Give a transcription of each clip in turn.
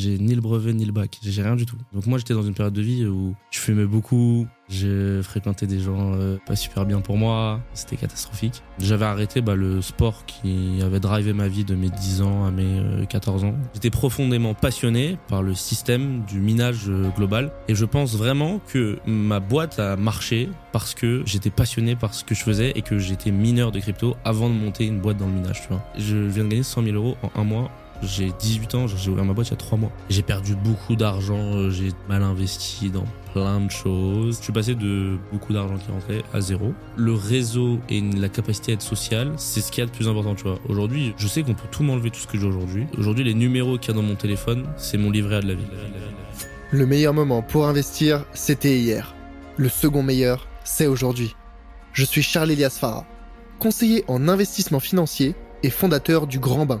J'ai ni le brevet ni le bac. J'ai rien du tout. Donc moi, j'étais dans une période de vie où je fumais beaucoup. J'ai fréquenté des gens euh, pas super bien pour moi. C'était catastrophique. J'avais arrêté bah, le sport qui avait drivé ma vie de mes 10 ans à mes 14 ans. J'étais profondément passionné par le système du minage global. Et je pense vraiment que ma boîte a marché parce que j'étais passionné par ce que je faisais et que j'étais mineur de crypto avant de monter une boîte dans le minage. Tu vois. Je viens de gagner 100 000 euros en un mois j'ai 18 ans, j'ai ouvert ma boîte il y a 3 mois. J'ai perdu beaucoup d'argent, euh, j'ai mal investi dans plein de choses. Je suis passé de beaucoup d'argent qui rentrait à zéro. Le réseau et la capacité à être social, c'est ce qui est le plus important, tu vois. Aujourd'hui, je sais qu'on peut tout m'enlever, tout ce que j'ai aujourd'hui. Aujourd'hui, les numéros qu'il y a dans mon téléphone, c'est mon livret A de la vie. Le meilleur moment pour investir, c'était hier. Le second meilleur, c'est aujourd'hui. Je suis Charles Elias Farah, conseiller en investissement financier et fondateur du Grand Bain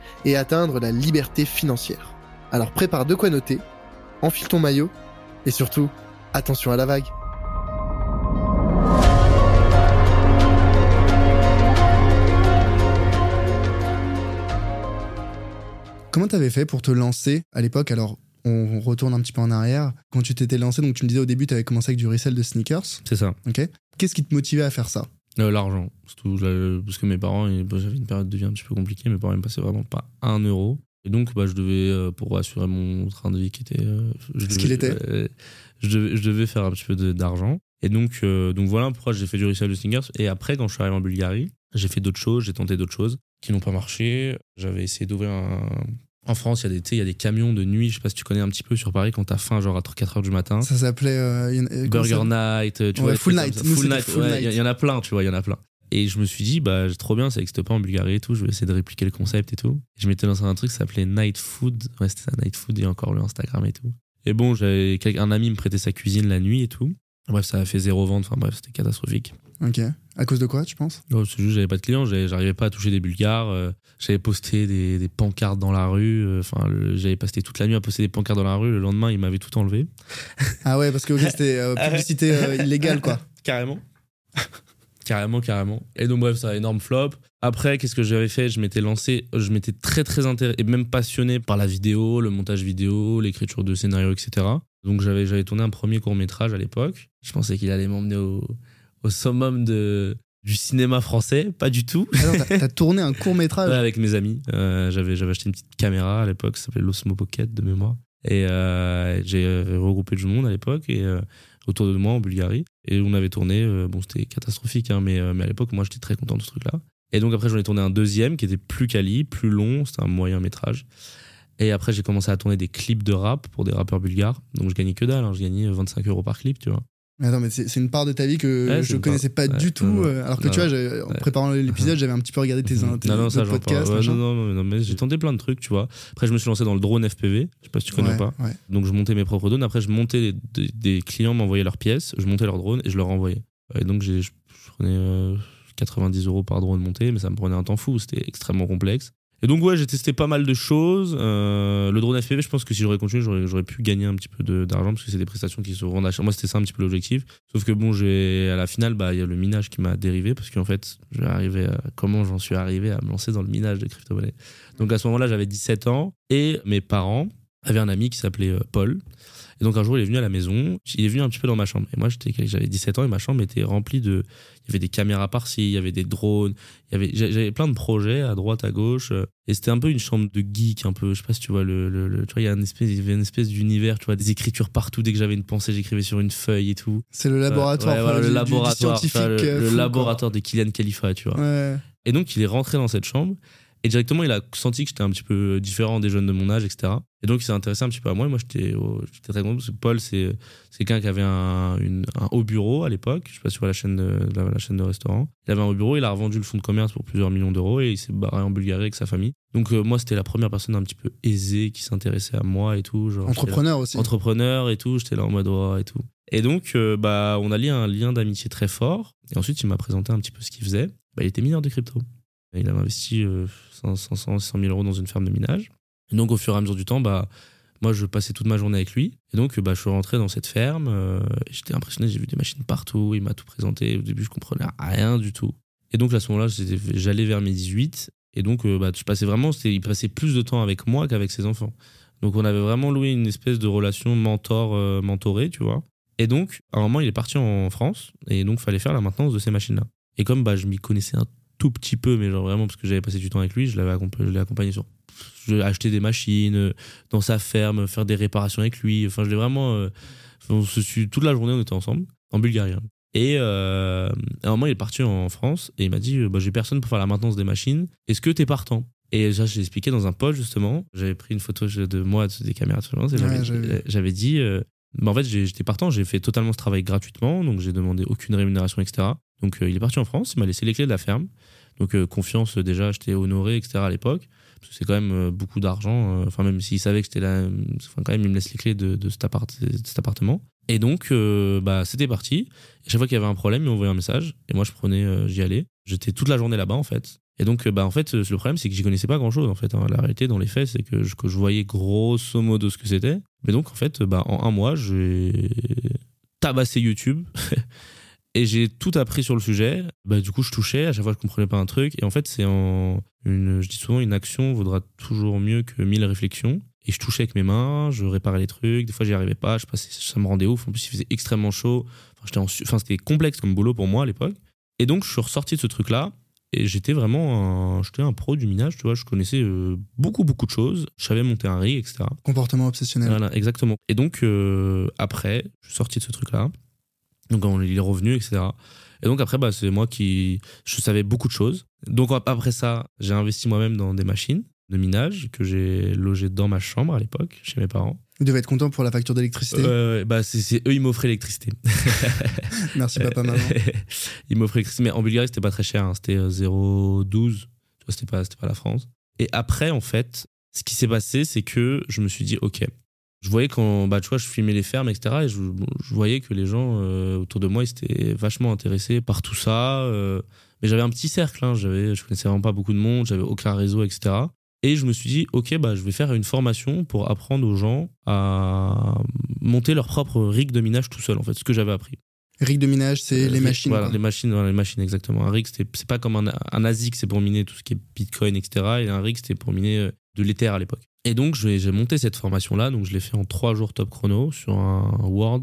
et atteindre la liberté financière. Alors prépare de quoi noter, enfile ton maillot et surtout, attention à la vague. Comment t'avais fait pour te lancer à l'époque? Alors, on retourne un petit peu en arrière. Quand tu t'étais lancé, donc tu me disais au début, tu avais commencé avec du resell de sneakers. C'est ça. Ok. Qu'est-ce qui te motivait à faire ça? L'argent. Surtout, parce que mes parents, j'avais une période de vie un petit peu compliquée, mes parents ne me passaient vraiment pas un euro. Et donc, bah, je devais, euh, pour assurer mon train de vie qui était. Euh, ce qu'il était je, devais, je devais faire un petit peu d'argent. Et donc, donc voilà pourquoi j'ai fait du resell de sneakers. Et après, quand je suis arrivé en Bulgarie, j'ai fait d'autres choses, j'ai tenté d'autres choses qui n'ont pas marché. J'avais essayé d'ouvrir un, en France, il y, a des, il y a des camions de nuit, je sais pas si tu connais un petit peu sur Paris quand t'as faim, genre à 4 h du matin. Ça s'appelait euh, Burger Night, tu vois. Full Night. Full Night, il y, en a plein, tu vois, il y en a plein. Et je me suis dit, bah, trop bien, ça n'existe pas en Bulgarie et tout, je vais essayer de répliquer le concept et tout. je m'étais lancé un truc qui s'appelait Night Food. Ouais, c'était ça, Night Food, et encore le Instagram et tout. Et bon, j'avais un ami me prêtait sa cuisine la nuit et tout. Bref, ça a fait zéro vente, enfin bref, c'était catastrophique. Ok. À cause de quoi, tu penses? C'est juste j'avais pas de clients, j'arrivais pas à toucher des Bulgares. Euh, j'avais posté des, pancartes dans la rue. Euh, enfin, j'avais passé toute la nuit à poster des pancartes dans la rue. Le lendemain, ils m'avaient tout enlevé. Ah ouais, parce que c'était euh, publicité illégale, quoi. Carrément. carrément, carrément. Et donc, bref, ça a énorme flop. Après, qu'est-ce que j'avais fait? Je m'étais lancé, je m'étais très, très intéressé et même passionné par la vidéo, le montage vidéo, l'écriture de scénarios, etc. Donc, j'avais tourné un premier court métrage à l'époque. Je pensais qu'il allait m'emmener au au summum de, du cinéma français, pas du tout. Ah t'as tourné un court métrage Avec mes amis. Euh, j'avais, j'avais acheté une petite caméra à l'époque, ça s'appelait l'Osmo Pocket de mémoire. Et euh, j'ai regroupé du monde à l'époque et euh, autour de moi en Bulgarie. Et on avait tourné, bon c'était catastrophique, hein, mais, mais à l'époque moi j'étais très content de ce truc-là. Et donc après j'en ai tourné un deuxième qui était plus quali, plus long, c'était un moyen métrage. Et après j'ai commencé à tourner des clips de rap pour des rappeurs bulgares. Donc je gagnais que dalle, hein, je gagnais 25 euros par clip, tu vois. Attends, mais c'est une part de ta vie que je connaissais pas du tout. Euh, alors que tu vois, en préparant l'épisode, j'avais un petit peu regardé tes, mhm. tes, non, non, ça, podcasts. non, non, non, mais j'ai tenté plein de trucs, tu vois. Après, je me suis lancé dans le drone FPV. Je sais pas si tu connais pas. Donc, je montais mes propres drones. Après, je montais des, clients m'envoyaient leurs pièces, je montais leurs drones et je leur envoyais. Et donc, je prenais 90 euh, euros par drone monté, mais ça me prenait un temps fou. C'était extrêmement complexe. Et donc, ouais, j'ai testé pas mal de choses. Euh, le drone FPV, je pense que si j'aurais continué, j'aurais pu gagner un petit peu d'argent parce que c'est des prestations qui se rendent à Moi, c'était ça un petit peu l'objectif. Sauf que bon, à la finale, bah, il y a le minage qui m'a dérivé parce qu'en fait, comment j'en suis arrivé à me lancer dans le minage de crypto-monnaie. Donc, à ce moment-là, j'avais 17 ans et mes parents avaient un ami qui s'appelait euh, Paul et donc un jour, il est venu à la maison, il est venu un petit peu dans ma chambre. Et moi, j'avais 17 ans et ma chambre était remplie de. Il y avait des caméras par-ci, il y avait des drones, il y avait, j'avais plein de projets à droite, à gauche. Et c'était un peu une chambre de geek, un peu. Je sais pas si tu vois, le, le, tu vois, il y, a une espèce, il y avait une espèce d'univers, tu vois, des écritures partout. Dès que j'avais une pensée, j'écrivais sur une feuille et tout. C'est le laboratoire, le, laboratoire le, laboratoire de Kylian Khalifa, tu vois. Et donc, il est rentré dans cette chambre Et directement, il a senti que j'étais un petit peu différent des jeunes de mon âge, etc. Et donc, il s'est intéressé un petit peu à moi. Et moi, j'étais très content parce que Paul, c'est quelqu'un qui avait un, un, haut bureau à l'époque. Je sais pas sur la chaîne de, la, chaîne de restaurant. Il avait un haut bureau. Il a revendu le fonds de commerce pour plusieurs millions d'euros et il s'est barré en Bulgarie avec sa famille. Donc, euh, moi, c'était la première personne un petit peu aisée qui s'intéressait à moi et tout. Genre, entrepreneur aussi. Entrepreneur et tout. J'étais là en mode et tout. Et donc, euh, bah, on a lié un lien d'amitié très fort. Et ensuite, il m'a présenté un petit peu ce qu'il faisait. Bah, il était mineur de crypto. Il avait investi euh, 500, 100 000 euros dans une ferme de minage. Et donc, au fur et à mesure du temps, bah, moi, je passais toute ma journée avec lui. Et donc, bah, je suis rentré dans cette ferme. Euh, J'étais impressionné, j'ai vu des machines partout. Il m'a tout présenté. Au début, je comprenais rien du tout. Et donc, à ce moment-là, j'allais vers mes 18. Et donc, euh, bah, je passais vraiment, il passait plus de temps avec moi qu'avec ses enfants. Donc, on avait vraiment loué une espèce de relation mentor-mentoré, tu vois. Et donc, à un moment, il est parti en France. Et donc, il fallait faire la maintenance de ces machines-là. Et comme bah, je m'y connaissais un tout petit peu, mais genre vraiment parce que j'avais passé du temps avec lui, je l'avais accompagné, accompagné sur acheter des machines euh, dans sa ferme, faire des réparations avec lui. Enfin, je l'ai vraiment. Euh, on se suit, toute la journée, on était ensemble en Bulgarie. Hein. Et euh, à un moment, il est parti en France et il m'a dit bah, J'ai personne pour faire la maintenance des machines. Est-ce que t'es partant? Et ça, j'ai expliqué dans un post justement. J'avais pris une photo de moi des caméras de J'avais dit bah, En fait, j'étais partant. J'ai fait totalement ce travail gratuitement. Donc, j'ai demandé aucune rémunération, etc. Donc, il est parti en France. Il m'a laissé les clés de la ferme. Donc euh, confiance déjà, j'étais honoré, etc. à l'époque. C'est quand même euh, beaucoup d'argent. Euh, enfin même s'il savait que j'étais là, enfin quand même il me laisse les clés de, cet, appartement. Et donc bah c'était parti. Et chaque fois qu'il y avait un problème, il m'envoyait un message et moi je prenais, j'y allais. J'étais toute la journée là-bas en fait. Et donc, bah, en fait, le problème, c'est que j'y connaissais pas grand chose, en fait. Hein. La réalité, dans les faits, c'est que je, que je voyais grosso modo ce que c'était. Mais donc, en fait, bah, en un mois, j'ai tabassé YouTube. Et j'ai tout appris sur le sujet. Bah, du coup, je touchais, à chaque fois, je comprenais pas un truc. Et en fait, c'est en. Une, je dis souvent, une action vaudra toujours mieux que mille réflexions. Et je touchais avec mes mains, je réparais les trucs. Des fois, j'y arrivais pas, je passais, ça me rendait ouf. En plus, il faisait extrêmement chaud. Enfin, enfin, c'était complexe comme boulot pour moi à l'époque. Et donc, je suis ressorti de ce truc-là. Et j'étais vraiment un, j'étais un pro du minage, tu vois. Je connaissais euh, beaucoup, beaucoup de choses. Je savais monter un rig, etc. Comportement obsessionnel. Voilà, exactement. Et donc, euh, après, je suis sorti de ce truc-là. Donc il est revenu, etc. Et donc après, bah, c'est moi qui... Je savais beaucoup de choses. Donc après ça, j'ai investi moi-même dans des machines de minage que j'ai logées dans ma chambre à l'époque, chez mes parents. Ils devaient être contents pour la facture d'électricité. Euh, bah c'est eux, ils m'offraient l'électricité. Merci papa, maman. ils m'offraient l'électricité. Mais en Bulgarie, c'était pas très cher. Hein. C'était 0,12. C'était pas, pas la France. Et après, en fait, ce qui s'est passé, c'est que je me suis dit, OK, je voyais quand bah tu vois je filmais les fermes etc. Et je, je voyais que les gens euh, autour de moi ils étaient vachement intéressés par tout ça euh, mais j'avais un petit cercle hein, j'avais je connaissais vraiment pas beaucoup de monde j'avais aucun réseau etc et je me suis dit ok bah je vais faire une formation pour apprendre aux gens à monter leur propre rig de minage tout seul en fait ce que j'avais appris. Rig de minage c'est les machines voilà les machines les machines exactement. Un rig c'est pas comme un, un ASIC c'est pour miner tout ce qui est bitcoin etc et un rig c'était pour miner euh, de l'ether à l'époque et donc, j'ai monté cette formation-là. Donc, je l'ai fait en trois jours top chrono sur un Word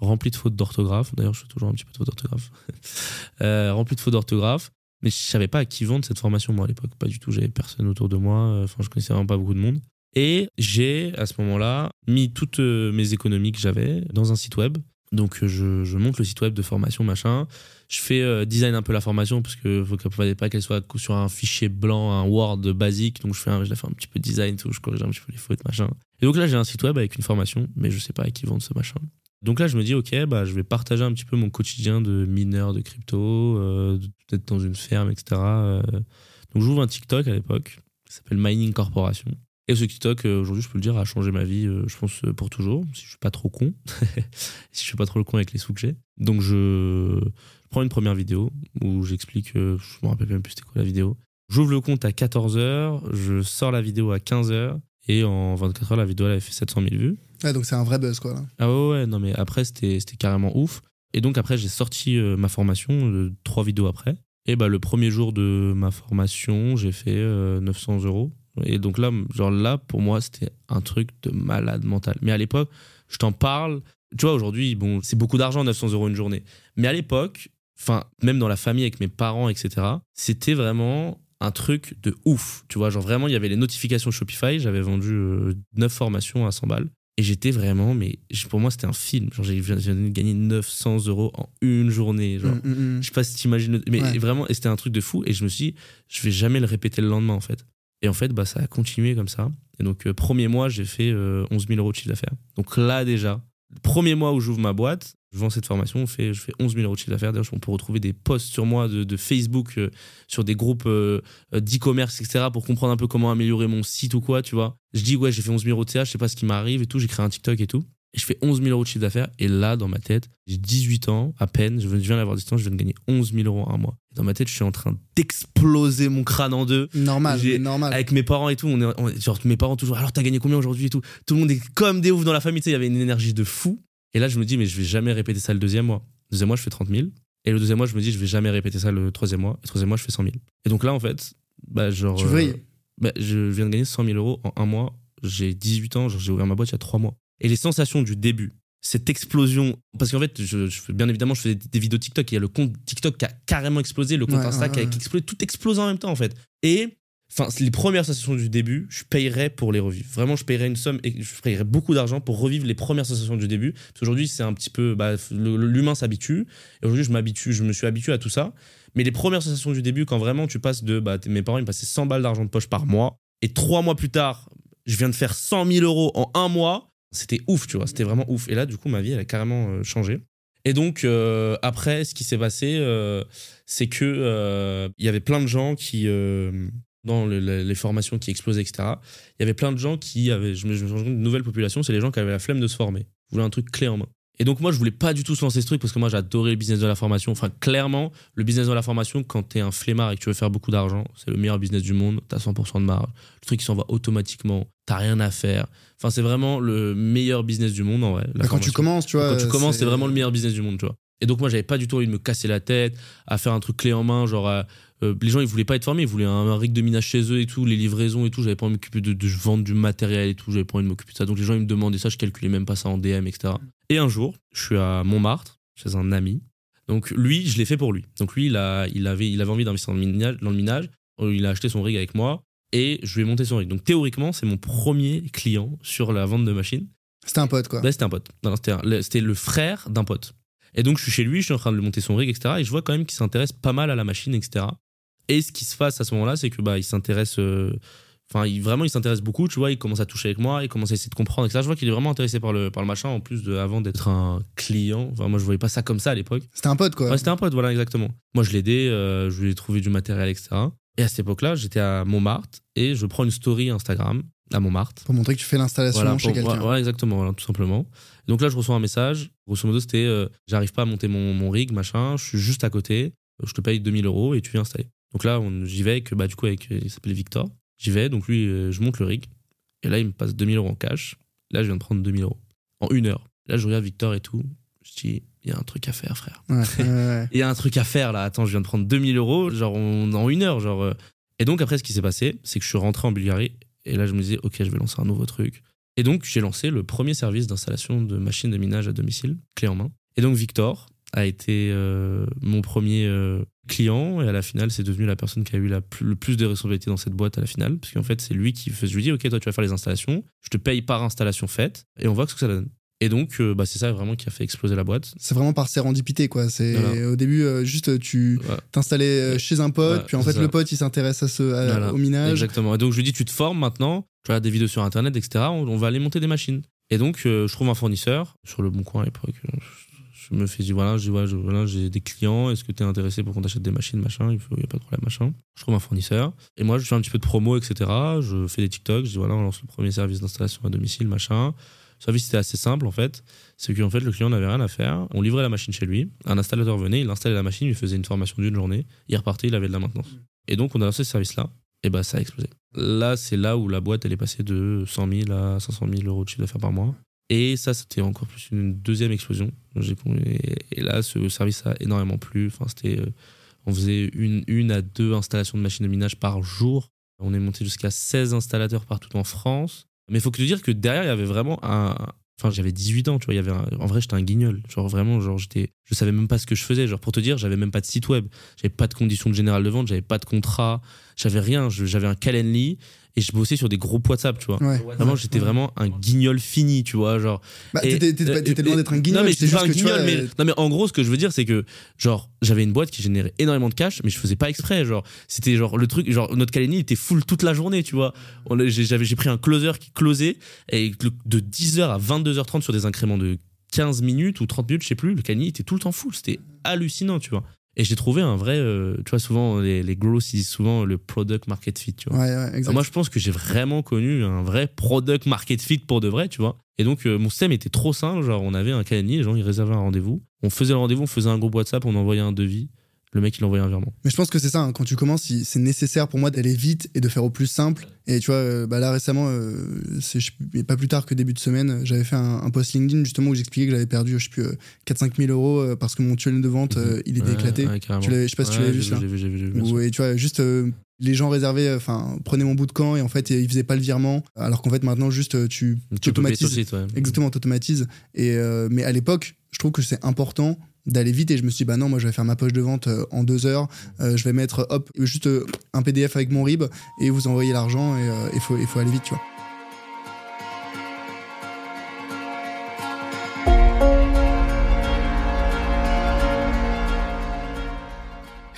rempli de fautes d'orthographe. D'ailleurs, je fais toujours un petit peu de fautes d'orthographe. euh, rempli de fautes d'orthographe. Mais je savais pas à qui vendre cette formation, moi, à l'époque. Pas du tout. J'avais personne autour de moi. Enfin, je connaissais vraiment pas beaucoup de monde. Et j'ai, à ce moment-là, mis toutes euh, mes économies que j'avais dans un site web. Donc, je, je monte le site web de formation, machin je fais euh, design un peu la formation parce que faut fallait pas qu'elle soit sur un fichier blanc, un Word basique. Donc je fais, un, je la fais un petit peu design, tout, je corrige un petit peu les fautes, machin. Et donc là j'ai un site web avec une formation, mais je sais pas à qui vendre ce machin. Donc là je me dis ok, bah je vais partager un petit peu mon quotidien de mineur de crypto, euh, peut-être dans une ferme, etc. Euh. Donc j'ouvre un TikTok à l'époque, qui s'appelle Mining Corporation. Et ce TikTok, aujourd'hui, je peux le dire, a changé ma vie, je pense, pour toujours, si je suis pas trop con. si je suis pas trop le con avec les sous que j'ai. Donc je, prends une première vidéo où j'explique, euh, je me rappelle même plus c'était quoi la vidéo. J'ouvre le compte à 14h, je sors la vidéo à 15h et en 24 h la vidéo elle avait fait 700 000 vues. Ouais, donc c'est un vrai buzz quoi. Là. Ah ouais, ouais, non mais après c'était carrément ouf. Et donc après j'ai sorti euh, ma formation, euh, trois vidéos après. Et bah le premier jour de ma formation, j'ai fait 900 euros. Et donc là, genre là, pour moi, c'était un truc de malade mental. Mais à l'époque, je t'en parle. Tu vois, aujourd'hui, bon, c'est beaucoup d'argent, 900 euros une journée. Mais à l'époque, enfin, même dans la famille avec mes parents, etc., c'était vraiment un truc de ouf. Tu vois, genre vraiment, il y avait les notifications Shopify. J'avais vendu euh, 9 formations à 100 balles. Et j'étais vraiment, mais pour moi, c'était un film. Genre, j'ai gagné 900 euros en une journée. Genre, mm, mm, mm. je sais pas si t'imagines, mais vraiment, c'était un truc de fou. Et je me suis dit, je vais jamais le répéter le lendemain, en fait. Et en fait, bah, ça a continué comme ça. Et donc, euh, premier mois, j'ai fait 11 000 euros de chiffre d'affaires. Donc là, déjà, premier mois où j'ouvre ma boîte, je vends cette formation, je fais 11 000 euros de chiffre d'affaires. D'ailleurs, on peut retrouver des posts sur moi de, Facebook, sur des groupes d'e-commerce, etc., pour comprendre un peu comment améliorer mon site ou quoi, tu vois. Je dis, ouais, j'ai fait 11 000 euros de CA, je sais pas ce qui m'arrive et tout. J'ai créé un TikTok et tout. Et je fais 11 000 euros de chiffre d'affaires. Et là, dans ma tête, j'ai 18 ans à peine. Je viens d'avoir 18 ans, je viens de gagner 11 000 euros en un mois. Et dans ma tête, je suis en train d'exploser mon crâne en deux. Normal, normal. Avec mes parents et tout, on est, genre mes parents toujours. Alors, t'as gagné combien aujourd'hui et tout? Tout le monde est comme des oufs dans la famille. Tu sais, il y avait une énergie de fou. Et là, je me dis, mais je vais jamais répéter ça le deuxième mois. Le deuxième mois, je fais 30 000. Et le deuxième mois, je me dis, je vais jamais répéter ça le troisième mois. Le troisième mois, je fais 100 000. Et donc là, en fait, bah, genre. Tu veux bah, Je viens de gagner 100 000 euros en un mois. J'ai 18 ans, j'ai ouvert ma boîte il y a 3 mois. Et les sensations du début, cette explosion parce qu'en fait je, bien évidemment je fais des, vidéos TikTok il y a le compte TikTok qui a carrément explosé le compte Insta qui a explosé tout explose en même temps en fait. Et enfin les premières sensations du début je payerais pour les revivre. Vraiment je payerais une somme et je payerais beaucoup d'argent pour revivre les premières sensations du début. Parce qu'aujourd'hui c'est un petit peu bah, l'humain s'habitue. Et aujourd'hui je m'habitue je me suis habitué à tout ça. Mais les premières sensations du début quand vraiment tu passes de bah, mes parents ils me passaient 100 balles d'argent de poche par mois. Et trois mois plus tard je viens de faire 100 000 euros en un mois c'était ouf, tu vois, c'était vraiment ouf. Et là, du coup, ma vie, elle a carrément euh, changé. Et donc, euh, après, ce qui s'est passé, euh, c'est que il y avait plein de gens qui, dans les formations qui explosaient, etc., il y avait plein de gens qui avaient, je me, je me compte, une nouvelle population, c'est les gens qui avaient la flemme de se former. Voulaient un truc clé en main. Et donc moi, je voulais pas du tout se lancer ce truc parce que moi, j'adorais le business de la formation. Enfin, clairement, le business de la formation, quand tu es un flemmard et que tu veux faire beaucoup d'argent, c'est le meilleur business du monde. Tu as 100% de marge. Le truc, qui s'en va automatiquement. T'as rien à faire. Enfin, c'est vraiment le meilleur business du monde en vrai. Bah, quand tu commences, tu vois. Quand tu commences, c'est vraiment le meilleur business du monde, tu vois. Et donc moi, j'avais pas du tout envie de me casser la tête à faire un truc clé en main, genre euh, les gens ils voulaient pas être formés, ils voulaient un, rig de minage chez eux et tout, les livraisons et tout. J'avais pas envie de m'occuper de, de, vendre du matériel et tout, j'avais pas envie de m'occuper de ça. Donc les gens ils me demandaient ça, je calculais même pas ça en DM, etc. Et un jour, je suis à Montmartre chez un ami. Donc lui, je l'ai fait pour lui. Donc lui, il, a, il, avait, il avait envie d'investir dans le minage, dans le minage. Il a acheté son rig avec moi et je lui ai monté son rig. Donc théoriquement, c'est mon premier client sur la vente de machines. C'était un pote quoi. c'était un pote. C'était le frère d'un pote. Et donc je suis chez lui, je suis en train de lui monter son rig, etc. Et je vois quand même qu'il s'intéresse pas mal à la machine, etc. Et ce qui se passe à ce moment-là, c'est que bah, il s'intéresse. Euh, enfin, il, vraiment, il s'intéresse beaucoup, tu vois. Il commence à toucher avec moi, il commence à essayer de comprendre, etc. Je vois qu'il est vraiment intéressé par le, par le machin, en plus de, avant d'être un client. Enfin, moi, je voyais pas ça comme ça à l'époque. C'était un pote, quoi. Ouais, c'était un pote, voilà, exactement. Moi, je l'aidais, euh, je lui ai trouvé du matériel, etc. Et à cette époque-là, j'étais à Montmartre et je prends une story Instagram à Montmartre. Pour montrer que tu fais l'installation chez quelqu'un. Voilà, exactement, voilà, tout simplement. Donc là, je reçois un message. Grosso modo, c'était euh, j'arrive pas à monter mon, mon rig, machin, je suis juste à côté, je te paye 2000 euros et tu viens installer. Donc là, j'y vais avec, bah, du coup, avec, il s'appelle Victor. J'y vais, donc lui, euh, je monte le rig. Et là, il me passe 2000 euros en cash. Là, je viens de prendre 2000 euros. En une heure. Là, je regarde Victor et tout. Je dis, il y a un truc à faire, frère. Il y a un truc à faire là. Attends, je viens de prendre 2000 euros, genre en une heure. Genre. Euh. Et donc, après, ce qui s'est passé, c'est que je suis rentré en Bulgarie. Et là, je me disais, OK, je vais lancer un nouveau truc. Et donc, j'ai lancé le premier service d'installation de machines de minage à domicile, clé en main. Et donc, Victor, a été euh, mon premier euh, client et à la finale c'est devenu la personne qui a eu la le plus de responsabilités dans cette boîte à la finale parce qu'en fait c'est lui qui fait je lui dis ok toi tu vas faire les installations je te paye par installation faite et on voit ce que ça donne. Et donc euh, bah, c'est ça vraiment qui a fait exploser la boîte. C'est vraiment par sérendipité quoi. C'est au début juste tu t'installais chez un pote puis en fait le pote il s'intéresse à ce au minage. Exactement. Et donc je lui dis tu te formes maintenant tu as des vidéos sur internet etc on, on va aller monter des machines. Et donc je trouve un fournisseur sur le bon coin à l'époque je me fais dire voilà, j'ai des clients, est-ce que tu es intéressé pour qu'on t'achète des machines, machin, il n'y a pas de problème, machin. Je trouve un fournisseur. Et moi, je fais un petit peu de promo, etc. Je fais des TikTok, je dis voilà, on lance le premier service d'installation à domicile, machin. Le service c'était assez simple en fait. C'est qu'en fait, le client n'avait rien à faire. On livrait la machine chez lui. Un installateur venait, il installait la machine, il faisait une formation d'une journée. Il repartait, il avait de la maintenance. Et donc, on a lancé ce service-là. Et bah, ça a explosé. Là, c'est là où la boîte, elle est passée de 100 000 à 500 000 euros de chiffre d'affaires par mois. Et ça, c'était encore plus une deuxième explosion. Et là, ce service a énormément plu. Enfin, c'était, euh, on faisait une, une à deux installations de machines de minage par jour. On est monté jusqu'à 16 installateurs partout en France. Mais il faut que te dire que derrière, il y avait vraiment un. Enfin, j'avais 18 ans, tu vois. Il y avait en vrai, j'étais un guignol. Genre, vraiment, genre, j'étais. Je savais même pas ce que je faisais. Genre, pour te dire, j'avais même pas de site web. J'avais pas de conditions de générale de vente. J'avais pas de contrat. J'avais rien. J'avais un Calendly et je bossais sur des gros WhatsApp, tu vois. vraiment, j'étais vraiment un guignol fini, tu vois, genre. Bah, t'étais loin d'être un guignol. Non, mais pas un guignol, mais, non, mais en gros, ce que je veux dire, c'est que, genre, j'avais une boîte qui générait énormément de cash, mais je faisais pas exprès, genre, c'était genre le truc, genre, notre Kaleni était full toute la journée, tu vois. J'avais, j'ai pris un closer qui closait, et de 10h à 22h30 sur des incréments de 15 minutes ou 30 minutes, je sais plus, le Kaleni était tout le temps full. C'était hallucinant, tu vois. Et j'ai trouvé un vrai, euh, tu vois, souvent les, les growth, ils disent souvent le product market fit, tu vois. Ouais, ouais, moi, je pense que j'ai vraiment connu un vrai product market fit pour de vrai, tu vois. Et donc, euh, mon système était trop simple. Genre, on avait un calendrier, les gens, ils réservaient un rendez-vous. On faisait le rendez-vous, on faisait un groupe WhatsApp, on envoyait un devis le mec il envoyait un virement. Mais je pense que c'est ça, hein. quand tu commences, c'est nécessaire pour moi d'aller vite et de faire au plus simple. Et tu vois, euh, bah là récemment, euh, pas plus tard que début de semaine, j'avais fait un, post LinkedIn justement où j'expliquais que j'avais perdu, je sais plus, 4-5 000 euros euh, parce que mon tunnel de vente, il était éclaté. je sais pas si tu l'avais vu ça. Vu, vu, vu, et tu vois, juste les gens réservaient, enfin, prenaient mon bout de camp et en fait, ils faisaient pas le virement. Alors qu'en fait, maintenant, juste, tu, tu automatises. Exactement, tu automatises. Et, mais à l'époque, je trouve que c'est important d'aller vite et je me suis dit bah non moi je vais faire ma poche de vente euh, en deux heures euh, je vais mettre hop juste euh, un PDF avec mon RIB et vous envoyer l'argent et il faut, faut aller vite tu vois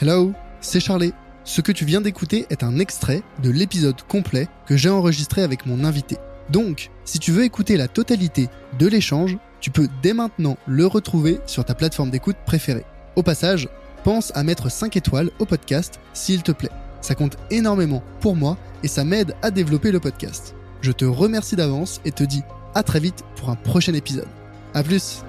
Hello, c'est Charlie. Ce que tu viens d'écouter est un extrait de l'épisode complet que j'ai enregistré avec mon invité. Donc, si tu veux écouter la totalité de l'échange, tu peux dès maintenant le retrouver sur ta plateforme d'écoute préférée. Au passage, pense à mettre 5 étoiles au podcast s'il te plaît. Ça compte énormément pour moi et ça m'aide à développer le podcast. Je te remercie d'avance et te dis à très vite pour un prochain épisode. A plus